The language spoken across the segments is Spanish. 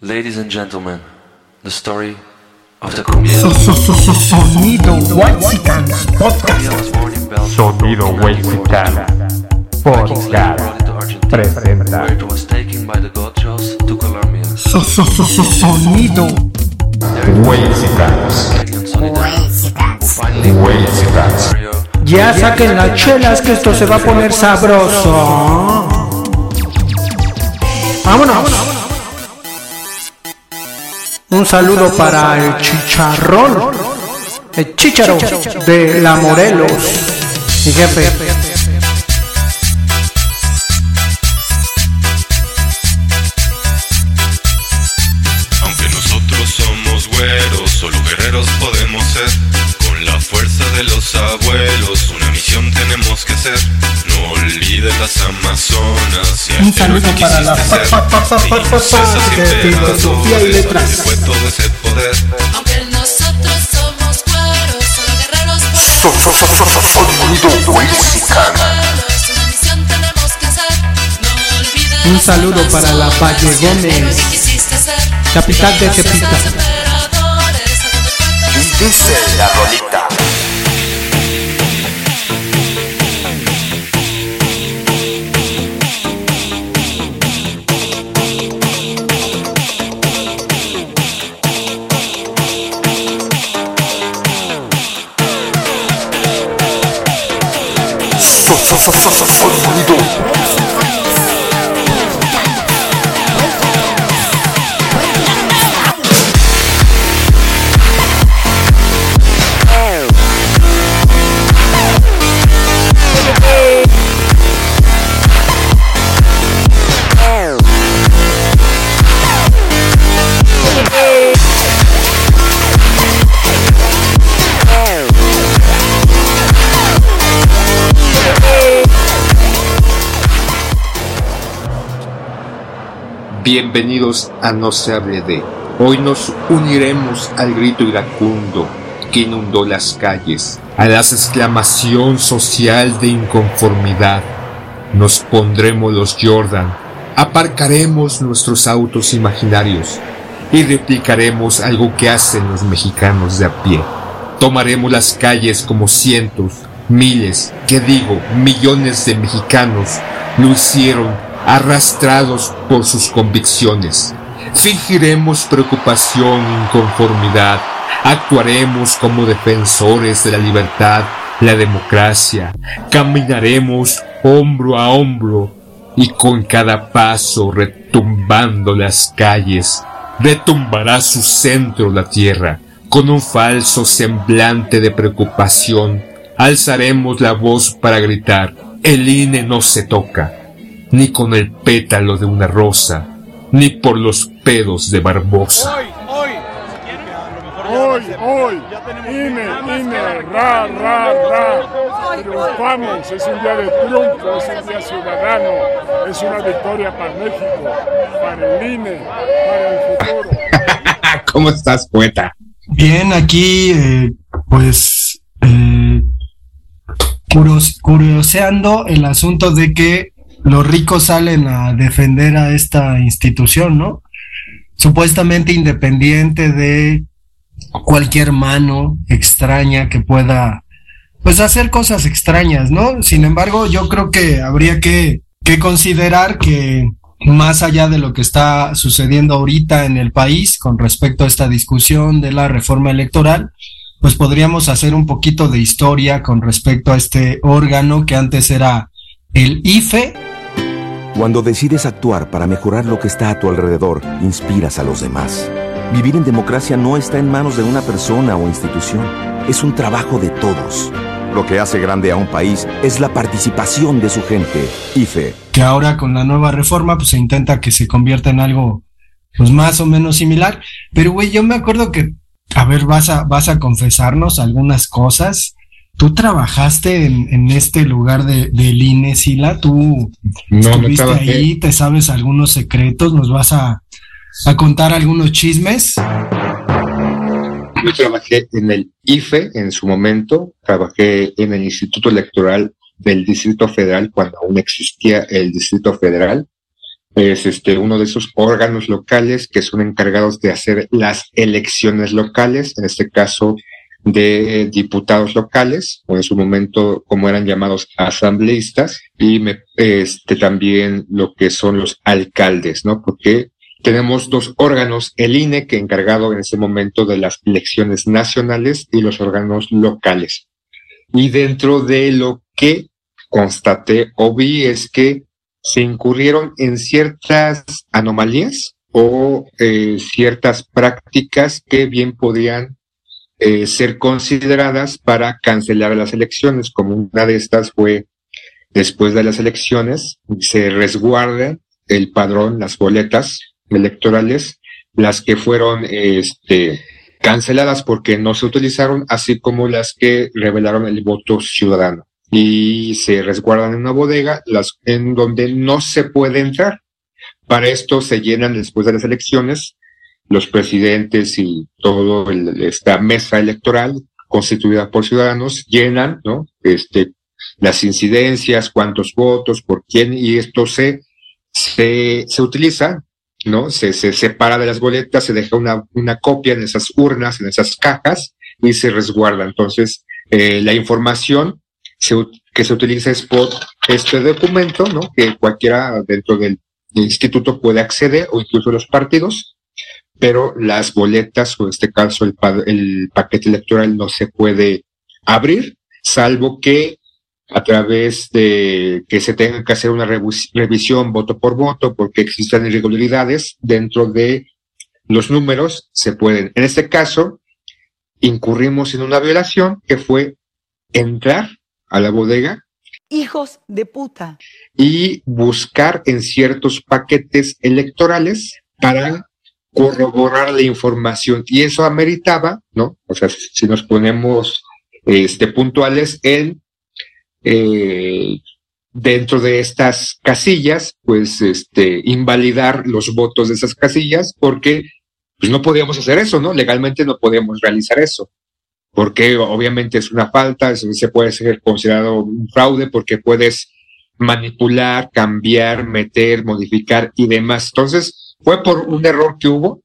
Ladies and gentlemen, the story of the cumbia. Sonido Whitesicans Podcast. Sonido Whitezican Podcast presenta where it was taken by the gauchos to Colombia. So- so- so- so- Sonido Mario Ya saquen las chelas que esto se va a poner sabroso. Vámonos. Un saludo para el chicharrón. El chicharo de la Morelos. Mi jefe. Aunque nosotros somos güeros, solo guerreros podemos ser. Con la fuerza de los abuelos, las Amazonas y al Un saludo para la quisiste ser. pa- pa- pa- pa- Niño pa- César pa- sin de filosofía y ¿de letras. Aunque nosotros somos cueros, solo guerreros Un saludo para la Valle Gómez, capital de Tepita. La rolita. さささささ二度。Bienvenidos a No se hable de. Hoy nos uniremos al grito iracundo que inundó las calles, a la exclamación social de inconformidad. Nos pondremos los Jordan, aparcaremos nuestros autos imaginarios y replicaremos algo que hacen los mexicanos de a pie. Tomaremos las calles como cientos, miles, que digo, millones de mexicanos lo hicieron arrastrados por sus convicciones. Fingiremos preocupación, inconformidad, actuaremos como defensores de la libertad, la democracia, caminaremos hombro a hombro y con cada paso retumbando las calles, retumbará su centro la tierra. Con un falso semblante de preocupación, alzaremos la voz para gritar, el INE no se toca, ni con el pétalo de una rosa, ni por los pedos de Barbosa. Hoy, hoy, INE, INE, ra, ra, ra. Triunfamos, es un día de triunfo, es un día ciudadano, es una victoria para México, para el INE, para el futuro. ¿Cómo estás, poeta? Bien, aquí eh, pues eh, curioseando el asunto de que los ricos salen a defender a esta institución, ¿no? Supuestamente independiente de cualquier mano extraña que pueda pues hacer cosas extrañas, ¿no? Sin embargo, yo creo que habría que, considerar que más allá de lo que está sucediendo ahorita en el país con respecto a esta discusión de la reforma electoral, pues podríamos hacer un poquito de historia con respecto a este órgano que antes era el IFE, Cuando decides actuar para mejorar lo que está a tu alrededor, inspiras a los demás. Vivir en democracia no está en manos de una persona o institución, es un trabajo de todos. Lo que hace grande a un país es la participación de su gente. IFE. que ahora con la nueva reforma pues se intenta que se convierta en algo pues más o menos similar. Pero güey, yo me acuerdo que, a ver, vas a, vas a confesarnos algunas cosas. Tú trabajaste en, en este lugar de, del INE, Sila, tú No, no estuviste trabajé. ahí, te sabes algunos secretos, nos vas a, a contar algunos chismes. Yo trabajé en el IFE en su momento, trabajé en el Instituto Electoral del Distrito Federal cuando aún existía el Distrito Federal es este, uno de esos órganos locales que son encargados de hacer las elecciones locales, en este caso de diputados locales, o en su momento como eran llamados asambleístas, y me, este, también lo que son los alcaldes, ¿no? Porque tenemos dos órganos, el INE, que encargado en ese momento de las elecciones nacionales, y los órganos locales. Y dentro de lo que constaté o vi es que se incurrieron en ciertas anomalías o eh, ciertas prácticas que bien podían eh, ser consideradas para cancelar las elecciones, como una de estas fue después de las elecciones, se resguarda el padrón, las boletas electorales, las que fueron este, canceladas porque no se utilizaron, así como las que revelaron el voto ciudadano y se resguardan en una bodega, las, en donde no se puede entrar. Para esto se llenan después de las elecciones los presidentes y todo esta mesa electoral constituida por ciudadanos llenan, ¿no? Este, las incidencias, cuántos votos, por quién, y esto se, se, se utiliza, ¿no? Se, se separa de las boletas, se deja una, una copia en esas urnas, en esas cajas, y se resguarda. Entonces, eh, la información que se utiliza es por este documento, ¿no? Que cualquiera dentro del instituto puede acceder o incluso los partidos, pero las boletas o en este caso el, el paquete electoral no se puede abrir, salvo que a través de que se tenga que hacer una revisión voto por voto porque existan irregularidades dentro de los números, se pueden. En este caso, incurrimos en una violación que fue entrar a la bodega. Hijos de puta. Y buscar en ciertos paquetes electorales para corroborar la información. Y eso ameritaba, ¿no? O sea, si nos ponemos este, puntuales en eh, dentro de estas casillas, pues este, invalidar los votos de esas casillas, porque pues no podíamos hacer eso, ¿no? Legalmente no podíamos realizar eso porque obviamente es una falta, se puede ser considerado un fraude porque puedes manipular, cambiar, meter, modificar y demás. Entonces, fue por un error que hubo,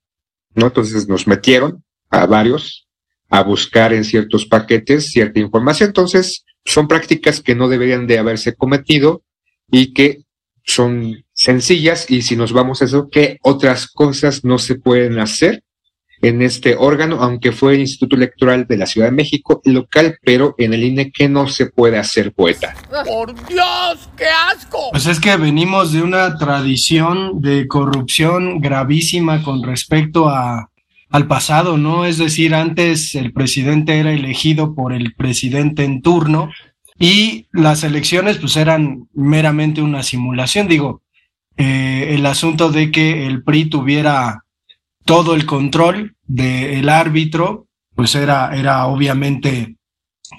¿no? Entonces nos metieron a varios a buscar en ciertos paquetes cierta información. Entonces, son prácticas que no deberían de haberse cometido y que son sencillas y si nos vamos a eso, ¿qué otras cosas no se pueden hacer en este órgano, aunque fue el Instituto Electoral de la Ciudad de México local, pero en el INE que no se puede hacer poeta. ¡Por Dios, qué asco! Pues es que venimos de una tradición de corrupción gravísima con respecto a, al pasado, ¿no? Es decir, antes el presidente era elegido por el presidente en turno y las elecciones pues eran meramente una simulación, digo, eh, el asunto de que el PRI tuviera todo el control del árbitro, pues era, era obviamente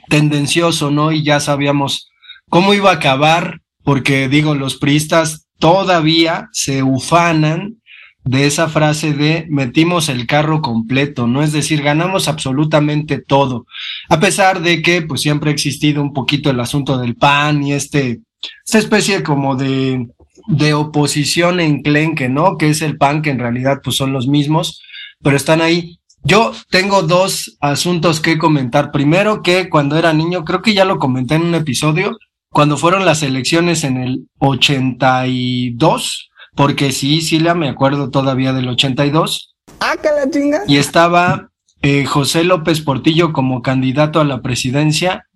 tendencioso, ¿no? Y ya sabíamos cómo iba a acabar, porque digo, los priistas todavía se ufanan de esa frase de metimos el carro completo, ¿no? Es decir, ganamos absolutamente todo, a pesar de que pues siempre ha existido un poquito el asunto del PAN y este, esta especie como de de oposición enclenque, ¿no? Que es el PAN, que en realidad pues son los mismos, pero están ahí. Yo tengo dos asuntos que comentar. Primero que cuando era niño, creo que ya lo comenté en un episodio, cuando fueron las elecciones en el 82, porque sí, sí, me acuerdo todavía del 82. Ah, que la chinga. Y estaba eh, José López Portillo como candidato a la presidencia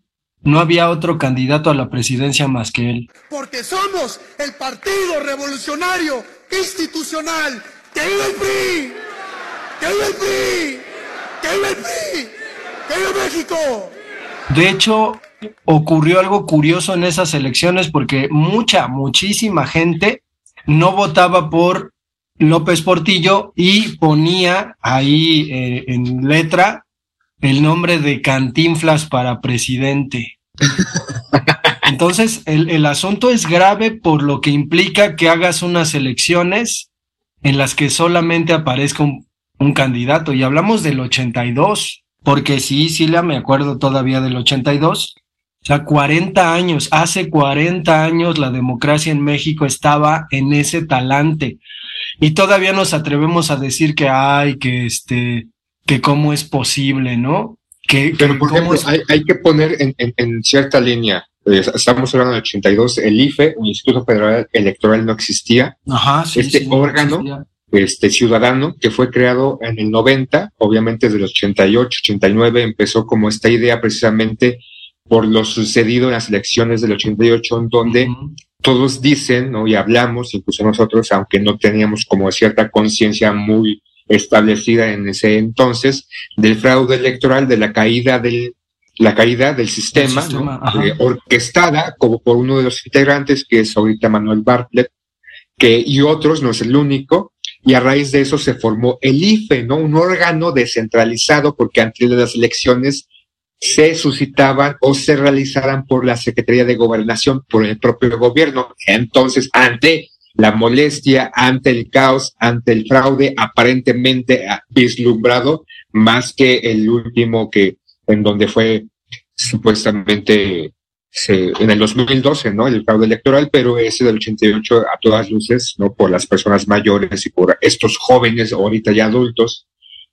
no había otro candidato a la presidencia más que él. Porque somos el Partido Revolucionario Institucional. ¡Que viva el PRI! ¡Que viva el PRI! ¡Que viva el PRI! ¡Que viva México! De hecho, ocurrió algo curioso en esas elecciones porque mucha, muchísima gente no votaba por López Portillo y ponía ahí eh, en letra el nombre de Cantinflas para presidente. Entonces, el, asunto es grave por lo que implica que hagas unas elecciones en las que solamente aparezca un, candidato. Y hablamos del 82, porque sí, sí, me acuerdo todavía del 82. sea, 40 años, hace 40 años la democracia en México estaba en ese talante. Y todavía nos atrevemos a decir que hay, que este, que cómo es posible, ¿no? Que, Pero, por ejemplo, es- hay, hay que poner en, en- en cierta línea, eh, estamos hablando del 82, el IFE, el Instituto Federal Electoral, no existía. Ajá, sí, este sí, órgano este ciudadano que fue creado en el 90, obviamente desde el 88, 89 empezó como esta idea precisamente por lo sucedido en las elecciones del 88, en donde todos dicen, ¿no? Y hablamos, incluso nosotros, aunque no teníamos como cierta conciencia muy establecida en ese entonces, del fraude electoral, de la caída del la caída del sistema, sistema, ¿no? ajá. Eh, orquestada como por uno de los integrantes, que es ahorita Manuel Bartlett, que, y otros, no es el único, y a raíz de eso se formó el IFE, ¿no? Un órgano descentralizado, porque antes de las elecciones se suscitaban o se realizaran por la Secretaría de Gobernación, por el propio gobierno. Entonces, ante la molestia, ante el caos, ante el fraude aparentemente ah, vislumbrado, más que el último que, en donde fue supuestamente se- en el 2012, ¿no? El fraude electoral, pero ese del 88 a todas luces, ¿no? Por las personas mayores y por estos jóvenes, ahorita ya adultos,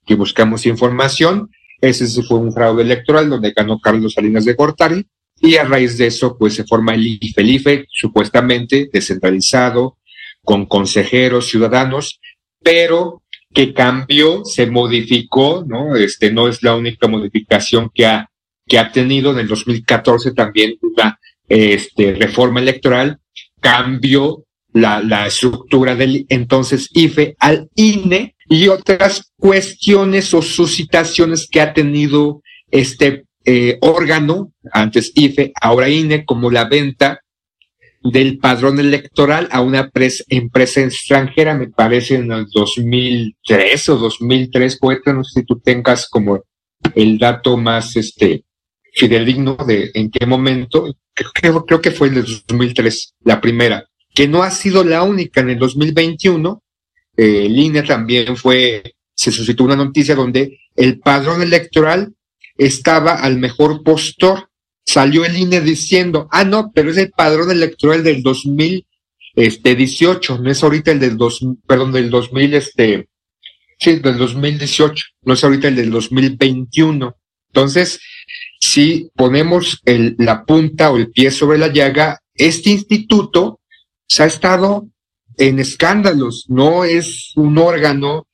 que buscamos información. Ese fue un fraude electoral donde ganó Carlos Salinas de Gortari y a raíz de eso, pues se forma el IFE. El IFE, supuestamente descentralizado, con consejeros ciudadanos, pero que cambió, se modificó, ¿no? Este no es la única modificación que ha que ha tenido en el 2014 también una este, reforma electoral, cambió la, la estructura del entonces IFE al INE y otras cuestiones o suscitaciones que ha tenido este eh, órgano, antes IFE, ahora INE, como la venta del padrón electoral a una pres- empresa extranjera, me parece en el 2003 o 2003, poeta, no sé si tú tengas como el dato más este fidedigno de en qué momento, creo, creo, que fue en el 2003, la primera, que no ha sido la única en el 2021, eh, INE también fue, se suscitó una noticia donde el padrón electoral estaba al mejor postor, salió el INE diciendo, ah, no, pero es el padrón electoral del 2018, no es ahorita el del dos, perdón, del 2000, este, sí, del 2018, no es ahorita el del 2021. Entonces, si ponemos el, la punta o el pie sobre la llaga, este instituto se ha estado en escándalos, no es un órgano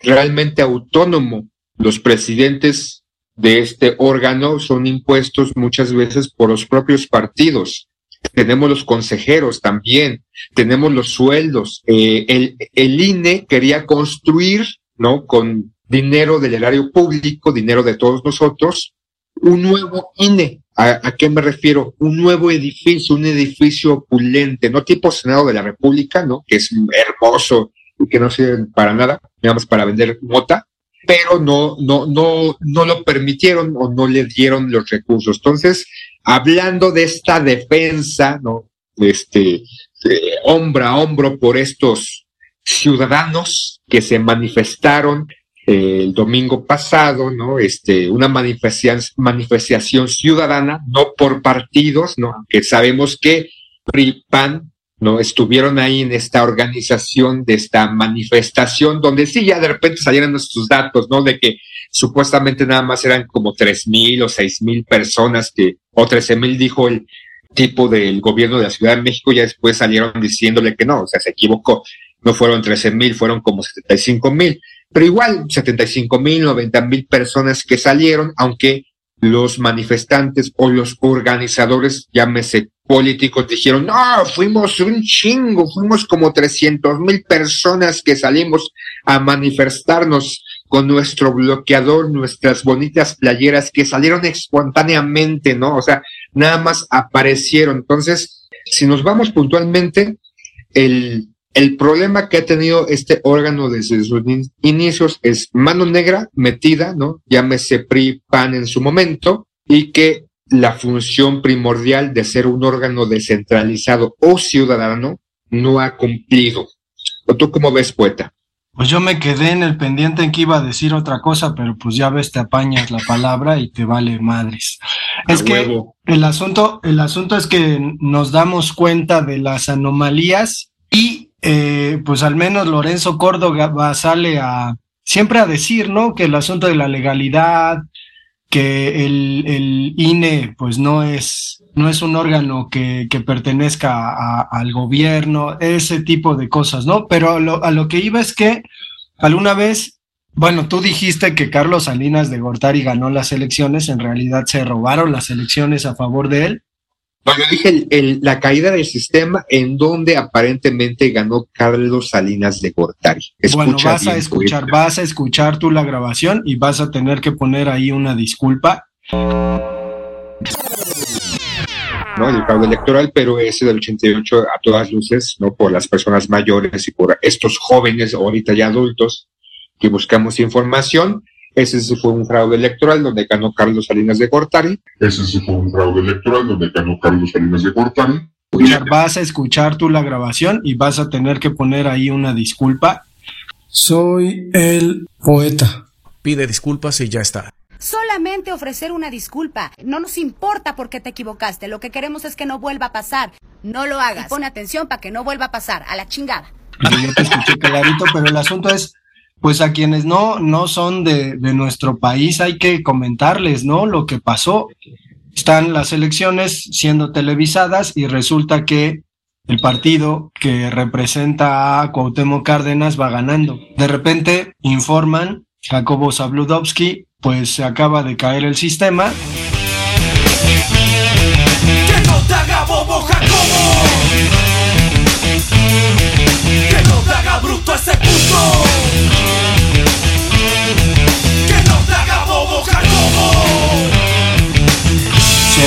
realmente autónomo. Los presidentes de este órgano son impuestos muchas veces por los propios partidos. Tenemos los consejeros también, tenemos los sueldos. Eh, el, el INE quería construir, ¿no? Con dinero del erario público, dinero de todos nosotros, un nuevo INE. ¿A, ¿A, qué me refiero? Un nuevo edificio, un edificio opulente, no tipo Senado de la República, ¿no? Que es hermoso y que no sirve para nada, digamos, para vender mota, pero no, no, no, no lo permitieron o no le dieron los recursos. Entonces, hablando de esta defensa, ¿no? Este, eh, hombro a hombro por estos ciudadanos que se manifestaron eh, el domingo pasado, ¿no? Este, una manifestación, ciudadana, no por partidos, ¿no? Aunque sabemos que PRI, PAN, ¿no? Estuvieron ahí en esta organización de esta manifestación, donde sí, ya de repente salieron nuestros datos, ¿no? De que supuestamente nada más eran como tres mil o seis mil personas que, o trece mil dijo el tipo del gobierno de la Ciudad de México, ya después salieron diciéndole que no, o sea, se equivocó. No fueron trece mil, fueron como setenta y cinco mil pero igual 75 mil, 90 mil personas que salieron, aunque los manifestantes o los organizadores, llámese políticos, dijeron, no, fuimos un chingo, fuimos como 300 mil personas que salimos a manifestarnos con nuestro bloqueador, nuestras bonitas playeras que salieron espontáneamente, ¿no? O sea, nada más aparecieron. Entonces, si nos vamos puntualmente, el el problema que ha tenido este órgano desde sus inicios es mano negra metida, ¿no? Llámese PRI, PAN en su momento, y que la función primordial de ser un órgano descentralizado o ciudadano no ha cumplido. ¿O tú cómo ves, poeta? Pues yo me quedé en el pendiente en que iba a decir otra cosa, pero pues ya ves, te apañas la palabra y te vale madres. Es que el asunto, el asunto es que nos damos cuenta de las anomalías y eh, pues al menos Lorenzo Córdoba sale a siempre a decir, ¿no? Que el asunto de la legalidad, que el, INE pues no es, no es un órgano que, pertenezca a- al gobierno, ese tipo de cosas, ¿no? Pero lo, a lo que iba es que alguna vez, bueno, tú dijiste que Carlos Salinas de Gortari ganó las elecciones, en realidad se robaron las elecciones a favor de él. No, yo dije el- el- la caída del sistema en donde aparentemente ganó Carlos Salinas de Gortari. bueno, Escucha vas a escuchar, vas a escuchar tú la grabación y vas a tener que poner ahí una disculpa. ¿no? El fraude electoral, pero ese del 88 a todas luces, ¿no? Por las personas mayores y por estos jóvenes, ahorita ya adultos, que buscamos información. Ese sí fue un fraude electoral donde ganó Carlos Salinas de Gortari. Ese sí fue un fraude electoral donde ganó Carlos Salinas de Gortari. Escuchar, vas a escuchar tú la grabación y vas a tener que poner ahí una disculpa. Soy el poeta. Pide disculpas y ya está. Solamente ofrecer una disculpa. No nos importa por qué te equivocaste. Lo que queremos es que no vuelva a pasar. No lo hagas. Y pon atención para que no vuelva a pasar. A la chingada. Yo te escuché clarito, pero el asunto es, pues a quienes no, no son de, nuestro país hay que comentarles, ¿no? Lo que pasó. Están las elecciones siendo televisadas y resulta que el partido que representa a Cuauhtémoc Cárdenas va ganando. De repente informan, Jacobo Zabludovsky, pues se acaba de caer el sistema. Que no te haga bobo Jacobo Que no te haga bruto ese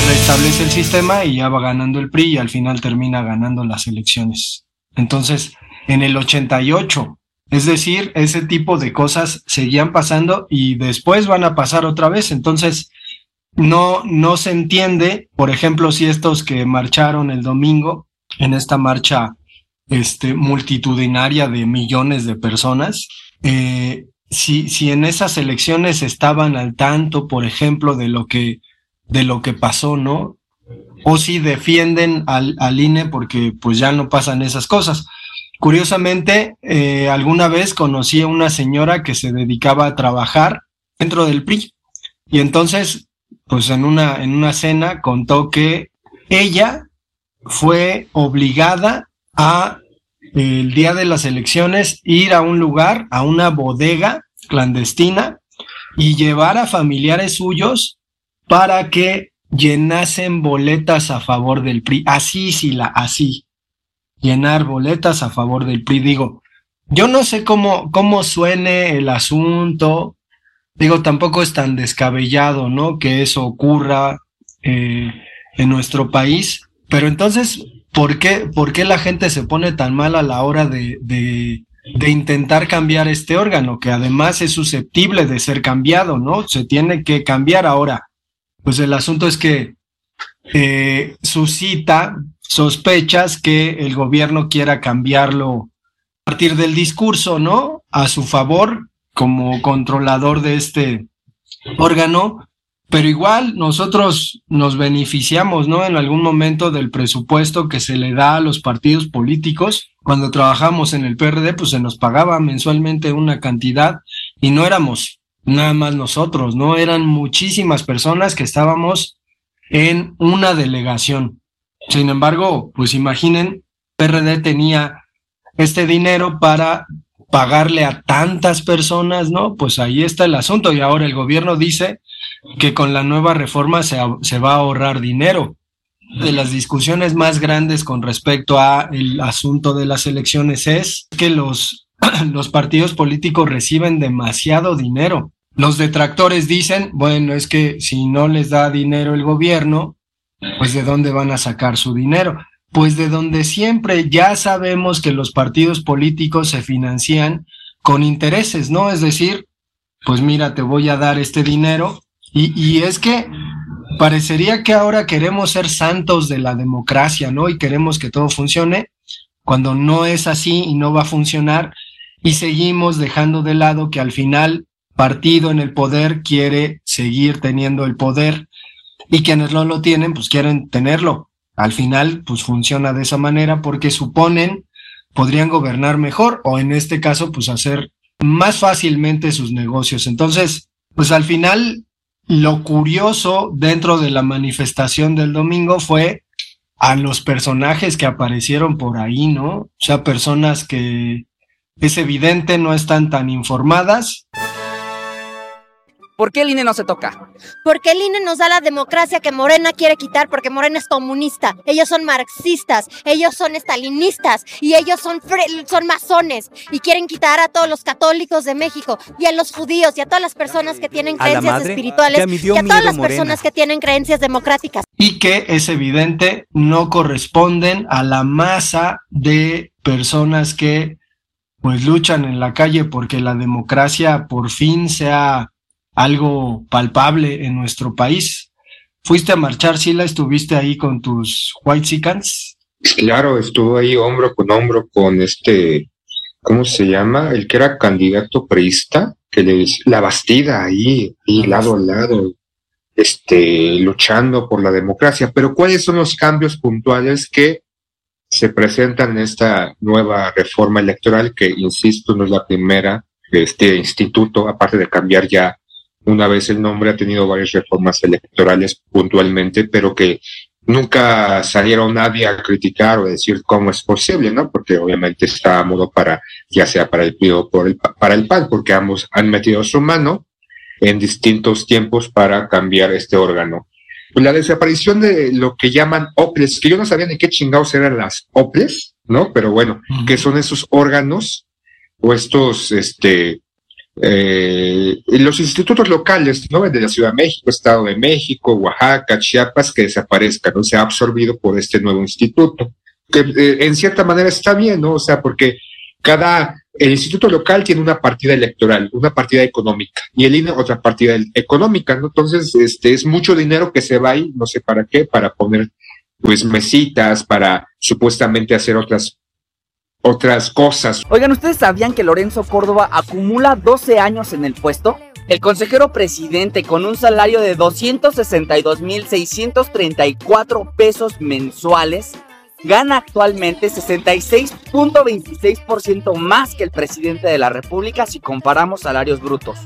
restablece el sistema y ya va ganando el PRI y al final termina ganando las elecciones. Entonces, en el 88, es decir, ese tipo de cosas seguían pasando y después van a pasar otra vez. Entonces, no, no se entiende, por ejemplo, si estos que marcharon el domingo en esta marcha este, multitudinaria de millones de personas, eh, si, si en esas elecciones estaban al tanto, por ejemplo, de lo que de lo que pasó, ¿no? O si defienden al, al INE porque pues ya no pasan esas cosas. Curiosamente, eh, alguna vez conocí a una señora que se dedicaba a trabajar dentro del PRI y entonces, pues en una, en una cena contó que ella fue obligada a el día de las elecciones ir a un lugar, a una bodega clandestina y llevar a familiares suyos para que llenasen boletas a favor del PRI. Así, sí, la, así. Llenar boletas a favor del PRI. Digo, yo no sé cómo, cómo suene el asunto. Digo, tampoco es tan descabellado, ¿no? Que eso ocurra eh, en nuestro país. Pero entonces, ¿por qué, ¿por qué la gente se pone tan mal a la hora de, de, de intentar cambiar este órgano? Que además es susceptible de ser cambiado, ¿no? Se tiene que cambiar ahora pues el asunto es que eh, suscita sospechas que el gobierno quiera cambiarlo a partir del discurso, ¿no? A su favor, como controlador de este órgano, pero igual nosotros nos beneficiamos, ¿no? En algún momento del presupuesto que se le da a los partidos políticos. Cuando trabajamos en el PRD, pues se nos pagaba mensualmente una cantidad y no éramos nada más nosotros, ¿no? Eran muchísimas personas que estábamos en una delegación. Sin embargo, pues imaginen, PRD tenía este dinero para pagarle a tantas personas, ¿no? Pues ahí está el asunto y ahora el gobierno dice que con la nueva reforma se, se va a ahorrar dinero. De las discusiones más grandes con respecto a el asunto de las elecciones es que los, los partidos políticos reciben demasiado dinero. Los detractores dicen, bueno, es que si no les da dinero el gobierno, pues de dónde van a sacar su dinero. Pues de donde siempre ya sabemos que los partidos políticos se financian con intereses, ¿no? Es decir, pues mira, te voy a dar este dinero. Y, y es que parecería que ahora queremos ser santos de la democracia, ¿no? Y queremos que todo funcione, cuando no es así y no va a funcionar. y seguimos dejando de lado que al final partido en el poder quiere seguir teniendo el poder y quienes no lo tienen pues quieren tenerlo. Al final pues funciona de esa manera porque suponen podrían gobernar mejor o en este caso pues hacer más fácilmente sus negocios. Entonces, pues al final lo curioso dentro de la manifestación del domingo fue a los personajes que aparecieron por ahí, ¿no? O sea, personas que es evidente no están tan informadas. ¿Por qué el INE no se toca? Porque el INE nos da la democracia que Morena quiere quitar porque Morena es comunista. Ellos son marxistas, ellos son estalinistas y ellos son, son masones y quieren quitar a todos los católicos de México y a los judíos y a todas las personas que tienen creencias espirituales y a todas las Morena. personas que tienen creencias democráticas. Y que es evidente no corresponden a la masa de personas que pues luchan en la calle porque la democracia por fin sea algo palpable en nuestro país. ¿Fuiste a marchar, Sila? ¿Estuviste ahí con tus White Sicans? Claro, estuvo ahí hombro con hombro con este, ¿cómo se llama? El que era candidato priista, que le la Bastida ahí, ahí lado a lado, este, luchando por la democracia. Pero ¿cuáles son los cambios puntuales que se presentan en esta nueva reforma electoral que, insisto, no es la primera de este instituto, aparte de cambiar ya una vez el nombre, ha tenido varias reformas electorales puntualmente, pero que nunca salieron nadie a criticar o decir cómo es posible, ¿no? Porque obviamente está a modo para, ya sea para el PRI o por el, para el PAN, porque ambos han metido su mano en distintos tiempos para cambiar este órgano. Pues la desaparición de lo que llaman OPLES, que yo no sabía ni qué chingados eran las OPLES, ¿no? Pero bueno, que son esos órganos o estos, este, eh, los institutos locales, ¿no? De la Ciudad de México, Estado de México, Oaxaca, Chiapas, que desaparezcan, ¿no? Se ha absorbido por este nuevo instituto, que eh, en cierta manera está bien, ¿no? O sea, porque cada, el instituto local tiene una partida electoral, una partida económica, y el INE otra partida económica, ¿no? Entonces, este, es mucho dinero que se va ahí, no sé para qué, para poner, pues, mesitas, para supuestamente hacer otras otras cosas. Oigan, ¿ustedes sabían que Lorenzo Córdoba acumula 12 años en el puesto? El consejero presidente con un salario de 262.634 pesos mensuales gana actualmente 66.26% más que el presidente de la República si comparamos salarios brutos.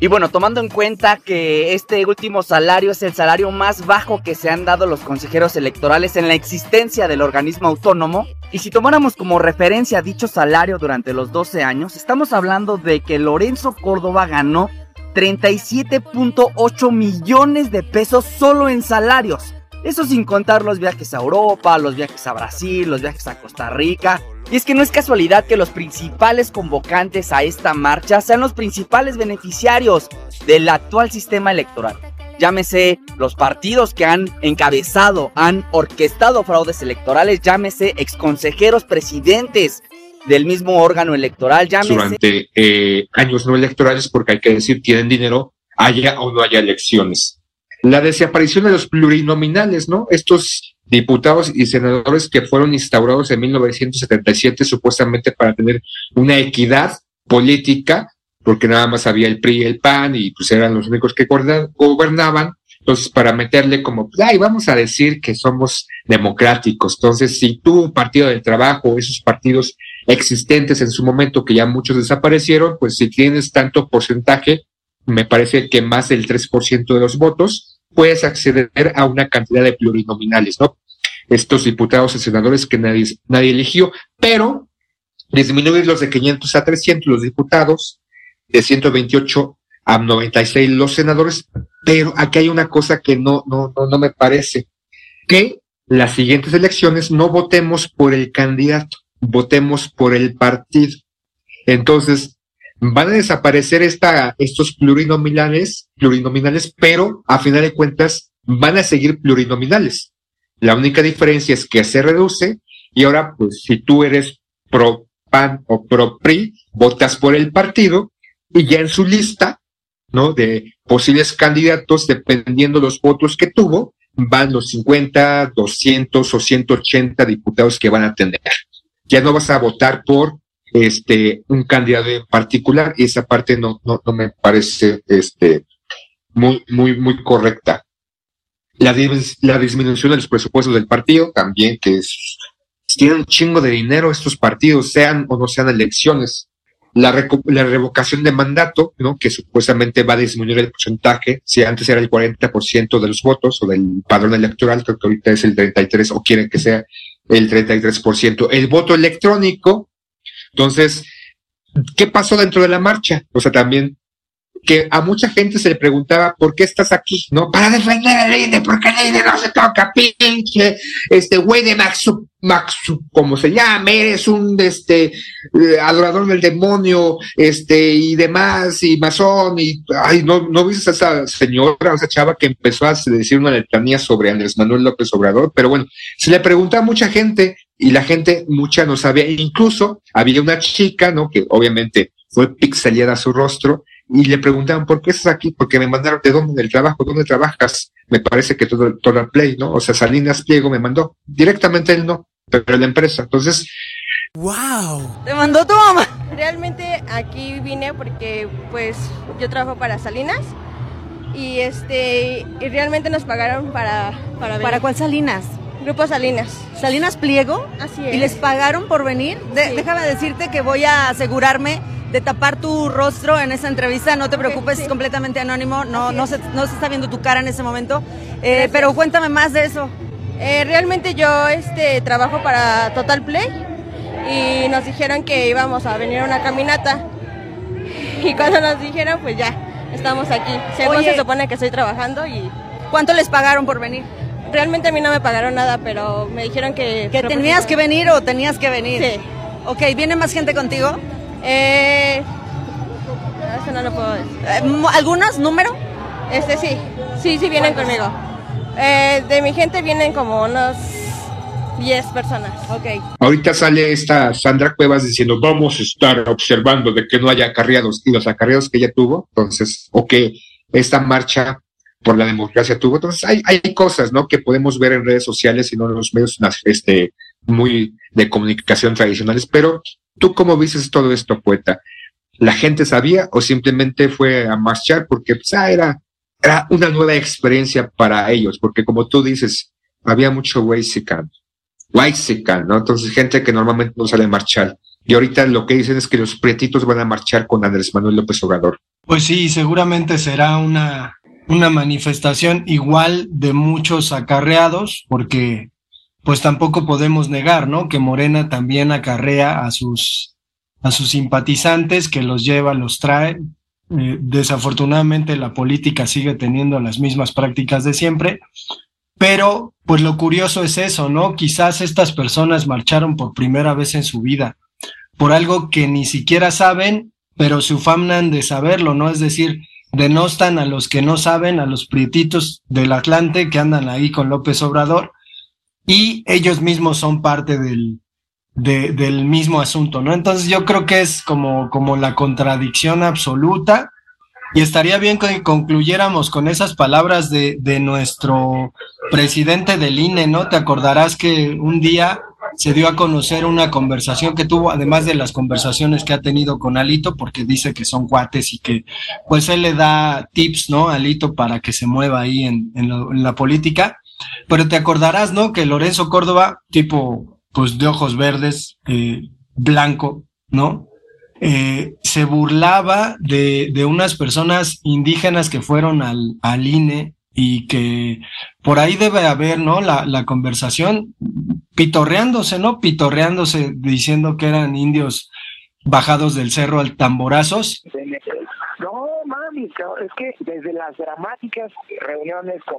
Y bueno, tomando en cuenta que este último salario es el salario más bajo que se han dado los consejeros electorales en la existencia del organismo autónomo, y si tomáramos como referencia dicho salario durante los 12 años, estamos hablando de que Lorenzo Córdoba ganó 37.8 millones de pesos solo en salarios. Eso sin contar los viajes a Europa, los viajes a Brasil, los viajes a Costa Rica, y es que no es casualidad que los principales convocantes a esta marcha sean los principales beneficiarios del actual sistema electoral. Llámese los partidos que han encabezado, han orquestado fraudes electorales, llámese exconsejeros presidentes del mismo órgano electoral, llámese... Durante eh, años no electorales, porque hay que decir, tienen dinero, haya o no haya elecciones. La desaparición de los plurinominales, ¿no? Estos diputados y senadores que fueron instaurados en 1977 supuestamente para tener una equidad política, porque nada más había el PRI y el PAN y pues eran los únicos que gobernaban. Entonces, para meterle como, ay, vamos a decir que somos democráticos. Entonces, si tu partido del trabajo, esos partidos existentes en su momento, que ya muchos desaparecieron, pues si tienes tanto porcentaje, me parece que más del 3% de los votos, puedes acceder a una cantidad de plurinominales, ¿no? Estos diputados y senadores que nadie, nadie eligió, pero disminuirlos de 500 a 300 los diputados, de 128 a 96 los senadores, pero aquí hay una cosa que no, no, no, no me parece, que las siguientes elecciones no votemos por el candidato, votemos por el partido. Entonces, van a desaparecer esta, estos plurinominales, plurinominales, pero a final de cuentas van a seguir plurinominales. La única diferencia es que se reduce y ahora, pues, si tú eres pro PAN o pro PRI, votas por el partido y ya en su lista, ¿no? De posibles candidatos, dependiendo los votos que tuvo, van los 50, 200 o 180 diputados que van a tener. Ya no vas a votar por este, un candidato en particular y esa parte no, no, no me parece este, muy, muy, muy correcta. La, dis- la disminución de los presupuestos del partido también, que es, tienen un chingo de dinero estos partidos, sean o no sean elecciones. La, reco- la revocación de mandato, ¿no? que supuestamente va a disminuir el porcentaje, si antes era el 40% de los votos o del padrón electoral, creo que ahorita es el 33% o quieren que sea el 33%. El voto electrónico, entonces, ¿qué pasó dentro de la marcha? O sea, también que a mucha gente se le preguntaba, ¿por qué estás aquí? ¿No? Para defender al INE, porque INE no se toca, pinche, este güey de Maxu, Maxu, como se llame, eres un, este, eh, adorador del demonio, este, y demás, y masón, y, ay, no, no viste a esa señora, a esa chava que empezó a decir una letanía sobre Andrés Manuel López Obrador, pero bueno, se le preguntaba a mucha gente, y la gente, mucha no sabía, incluso había una chica, ¿no? Que obviamente fue pixeleada su rostro, y le preguntaban, ¿por qué estás aquí? Porque me mandaron de dónde, del trabajo, ¿dónde trabajas? Me parece que todo, todo el play, ¿no? O sea, Salinas Pliego me mandó, directamente él no, pero la empresa. Entonces, ¡Wow! ¿Te mandó tu mamá? Realmente aquí vine porque pues yo trabajo para Salinas y este y realmente nos pagaron para para. ¿Para cuál Salinas? Grupo Salinas. ¿Salinas Pliego? Así ¿Y les pagaron por venir? De- Déjame decirte que voy a asegurarme de tapar tu rostro en esa entrevista. No te preocupes, es completamente anónimo. No, no, se, no se está viendo tu cara en ese momento. Eh, pero cuéntame más de eso. Eh, realmente yo este trabajo para Total Play y nos dijeron que íbamos a venir a una caminata y cuando nos dijeron pues ya estamos aquí. Según Oye. se supone que estoy trabajando y ¿Cuánto les pagaron por venir? Realmente a mí no me pagaron nada, pero me dijeron que ¿Que tenías que venir o tenías que venir? Sí. Ok, ¿viene más gente contigo? Eh, eso no lo puedo decir. Eh, ¿Algunos? ¿Número? Este sí, sí, sí vienen conmigo. Eh, de mi gente vienen como unos 10 personas. Ok. ahorita sale esta Sandra Cuevas diciendo, vamos a estar observando de que no haya acarreados, y los acarreados que ella tuvo, entonces, o que esta marcha por la democracia tuvo, entonces hay, hay cosas, ¿no? Que podemos ver en redes sociales y no en los medios este, muy de comunicación tradicionales, pero tú cómo viste todo esto, poeta? ¿La gente sabía o simplemente fue a marchar porque pues, ah, era, era una nueva experiencia para ellos? Porque como tú dices, había mucho Waxican, Waxican, ¿no? Entonces gente que normalmente no sale a marchar. Y ahorita lo que dicen es que los pretitos van a marchar con Andrés Manuel López Obrador. Pues sí, seguramente será una, una manifestación igual de muchos acarreados, porque pues tampoco podemos negar, ¿no? Que Morena también acarrea a sus, a sus simpatizantes, que los lleva, los trae. Eh, desafortunadamente la política sigue teniendo las mismas prácticas de siempre, pero pues lo curioso es eso, ¿no? Quizás estas personas marcharon por primera vez en su vida por algo que ni siquiera saben, pero se ufanan de saberlo, ¿no? Es decir, denostan a los que no saben, a los prietitos del Atlante que andan ahí con López Obrador, y ellos mismos son parte del, de- del mismo asunto, ¿no? Entonces yo creo que es como, como la contradicción absoluta, y estaría bien que concluyéramos con esas palabras de, de nuestro presidente del INE, ¿no? Te acordarás que un día se dio a conocer una conversación que tuvo, además de las conversaciones que ha tenido con Alito, porque dice que son cuates y que pues él le da tips, ¿no? Alito para que se mueva ahí en, en la política. Pero te acordarás, ¿no? Que Lorenzo Córdoba, tipo, pues de ojos verdes, eh, blanco, ¿no? Eh, se burlaba de, de unas personas indígenas que fueron al, al INE y que por ahí debe haber, ¿no? La, la conversación pitorreándose, ¿no? Pitorreándose diciendo que eran indios bajados del cerro al tamborazos. No, es que desde las dramáticas reuniones con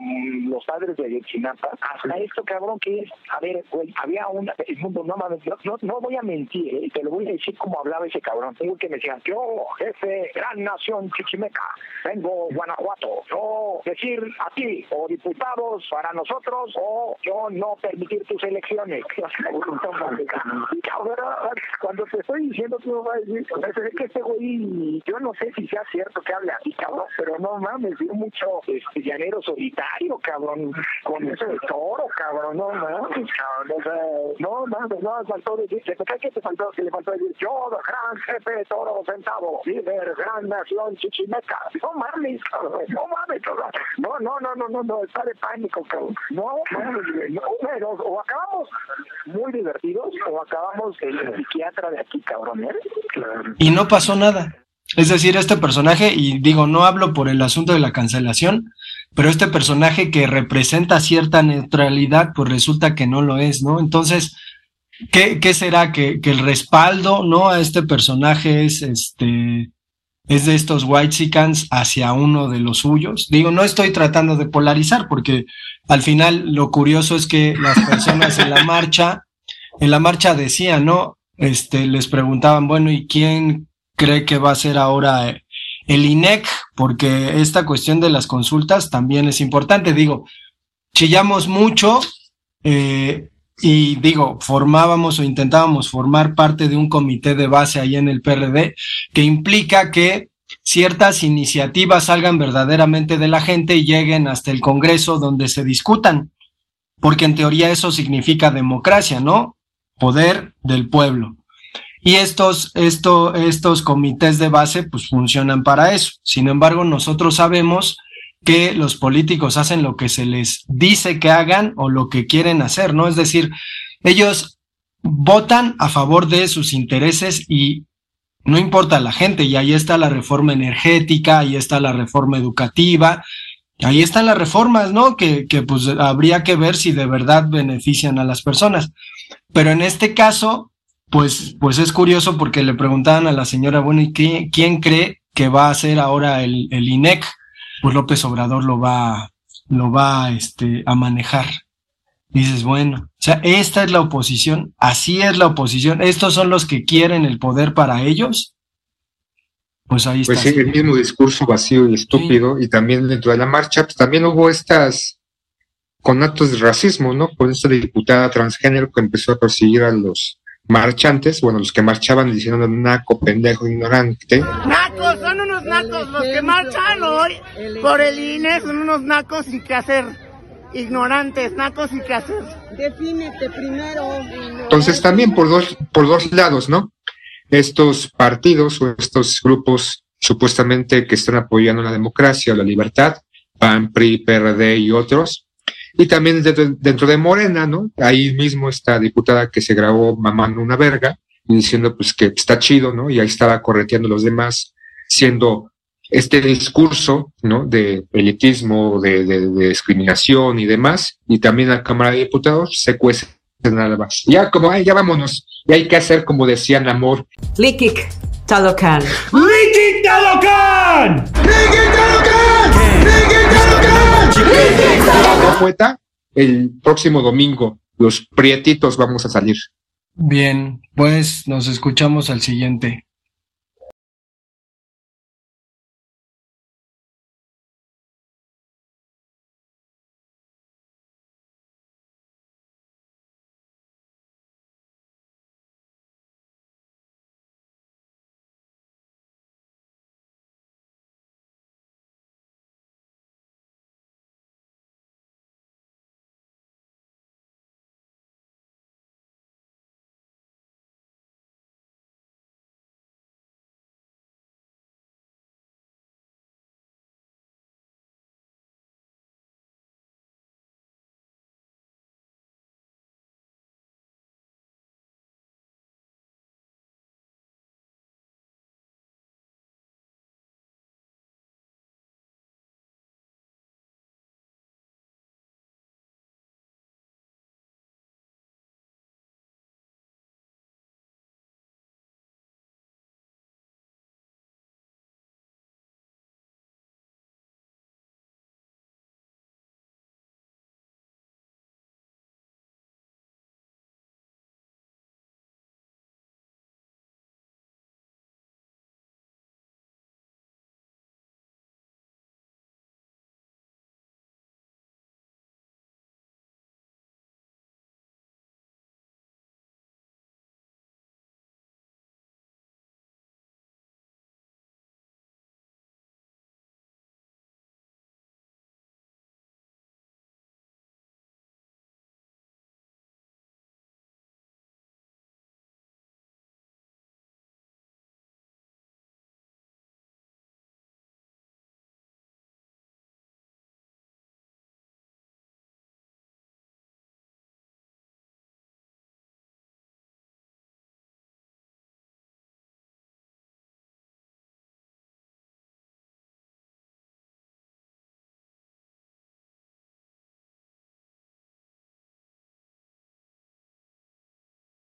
los padres de Ayotzinapa hasta esto, cabrón, que es, a ver, güey, había una, el mundo, no mames, no, no, no voy a mentir, ¿eh? te lo voy a decir como hablaba ese cabrón. Tengo que me decían, yo, jefe, gran nación chichimeca, vengo Guanajuato, yo decir a ti, o diputados para nosotros, o yo no permitir tus elecciones. Cabrón, cuando te estoy diciendo, tú vas a decir, es que este güey, yo no sé si sea cierto que hable cabrón, pero no mames, dio mucho este, llanero solitario, cabrón, con eso de toro, cabrón, no mames, cabrón, o sea, no mames, no, faltó decir, ¿qué que te faltó? Que le faltó decir, yo, gran jefe, toro, centavo, líder, gran nación, chichimeca, no mames, cabrón, no mames, cabrón, no, no, no, no, no, no, está de pánico, cabrón, no mames, no, pero, o acabamos muy divertidos o acabamos el psiquiatra de aquí, cabrón, ¿eh? Claro. Y no pasó nada. Es decir, este personaje, y digo, no hablo por el asunto de la cancelación, pero este personaje que representa cierta neutralidad, pues resulta que no lo es, ¿no? Entonces, ¿qué, será? Que, el respaldo, ¿no? A este personaje es este es de estos white hacia uno de los suyos. Digo, no estoy tratando de polarizar, porque al final lo curioso es que las personas en la marcha, en la marcha decían, ¿no? Este, les preguntaban, bueno, ¿y quién cree que va a ser ahora el INEC? Porque esta cuestión de las consultas también es importante. Digo, chillamos mucho, eh, y digo, formábamos o intentábamos formar parte de un comité de base ahí en el PRD que implica que ciertas iniciativas salgan verdaderamente de la gente y lleguen hasta el Congreso donde se discutan, porque en teoría eso significa democracia, ¿no? Poder del pueblo. Y estos, esto, estos comités de base pues funcionan para eso. Sin embargo, nosotros sabemos que los políticos hacen lo que se les dice que hagan o lo que quieren hacer, ¿no? Es decir, ellos votan a favor de sus intereses y no importa la gente, y ahí está la reforma energética, ahí está la reforma educativa, ahí están las reformas, ¿no? Que, que pues habría que ver si de verdad benefician a las personas. Pero en este caso, pues, pues es curioso porque le preguntaban a la señora, bueno, ¿y qué, quién cree que va a ser ahora el, el INEC? pues López Obrador lo va, lo va este, a manejar. dices, bueno, o sea, esta es la oposición, así es la oposición, estos son los que quieren el poder para ellos. Pues ahí pues está. Pues sí, el mismo discurso vacío y estúpido, y también dentro de la marcha, pues también hubo estas con actos de racismo, ¿no? Con esta diputada transgénero que empezó a perseguir a los marchantes, bueno, los que marchaban diciendo naco, pendejo, ignorante. Nacos, son unos nacos, los que marchan hoy por el INE son unos nacos y qué hacer. Ignorantes, nacos y qué hacer. Defínete primero. Entonces también por dos, por dos lados, ¿no? Estos partidos o estos grupos supuestamente que están apoyando la democracia o la libertad, PAN, PRI, PRD y otros, y también dentro, de Morena, ¿no? Ahí mismo esta diputada que se grabó mamando una verga y diciendo pues que está chido, ¿no? Y ahí estaba correteando a los demás, siendo este discurso, ¿no? De elitismo, de, de, discriminación y demás, y también la Cámara de Diputados se cuece nada más. Ya como, ay, ya vámonos, y hay que hacer como decían amor. Likik Talocan. ¡Likik Talocan! ¡Likik Talocan! El próximo domingo, los prietitos vamos a salir. Bien, pues nos escuchamos al siguiente.